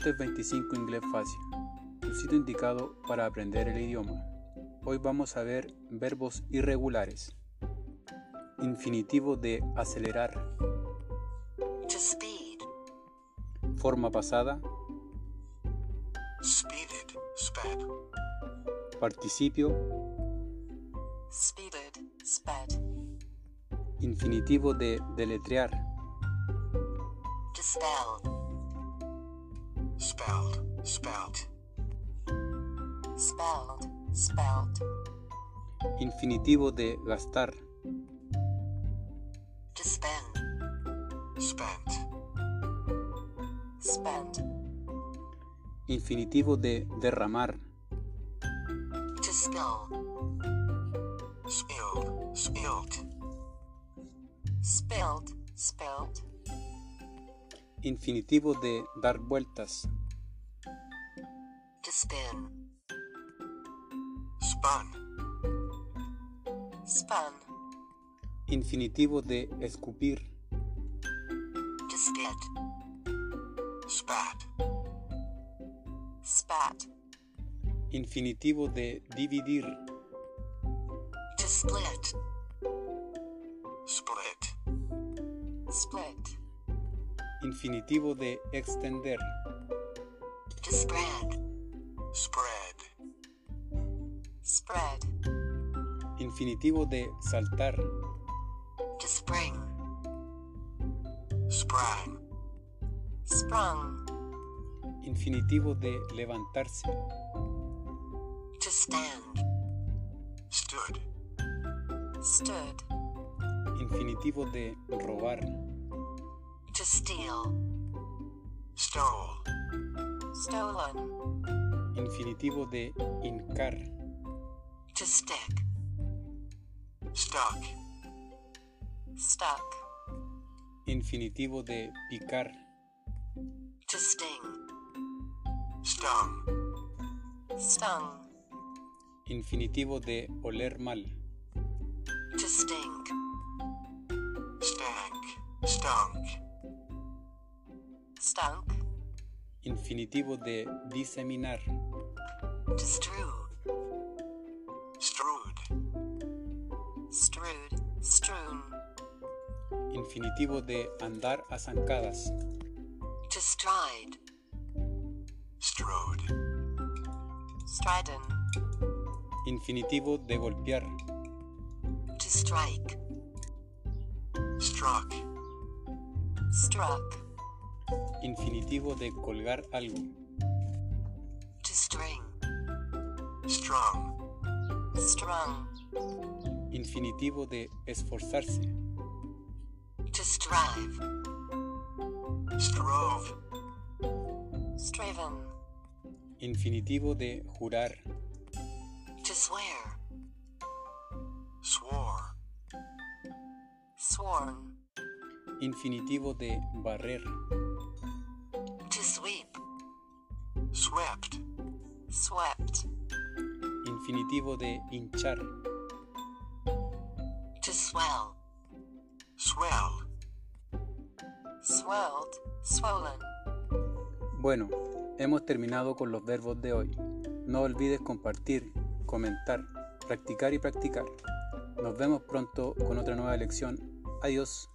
Esto es 25 Inglés Fácil, tu sitio indicado para aprender el idioma. Hoy vamos a ver verbos irregulares. Infinitivo de acelerar. To speed. Forma pasada. Speeded, sped. Participio. Speeded. Sped. Infinitivo de deletrear. Dispelled. Spelled, spelt. Spelled. Spelled. Infinitivo de gastar. To spend. Spent. Spend. Infinitivo de derramar. To spill. Spilled, spilt. Spilled. Spilled. Infinitivo de dar vueltas. To spin. Spun. Spun. Infinitivo de escupir. To spit. Spat. Spat. Infinitivo de dividir. To split. Split. Split. Infinitivo de extender. To spread. Spread. Spread. Infinitivo de saltar. To spring. Sprang. Sprung. Infinitivo de levantarse. To stand. Stood. Stood. Infinitivo de robar. To steal. Stole. Stolen. Infinitivo de hincar. To stick. Stuck. Stuck. Infinitivo de picar. To sting. Stung. Stung. Infinitivo de oler mal. To stink. Stank. Stunk. Stunk. Infinitivo de diseminar. To strew. Strewed. Strewed. Strewn. Infinitivo de andar a zancadas. To stride. Strode. Stridden. Infinitivo de golpear. To strike. Struck. Struck. Infinitivo de colgar algo. To string. Strung. Strung. Infinitivo de esforzarse. To strive. Strove. Striven. Infinitivo de jurar. To swear. Swore. Sworn. Infinitivo de barrer. Swept. Swept. Infinitivo de hinchar. To swell. Swell. Swelled. Swollen. Bueno, hemos terminado con los verbos de hoy. No olvides compartir, comentar, practicar y practicar. Nos vemos pronto con otra nueva lección. Adiós.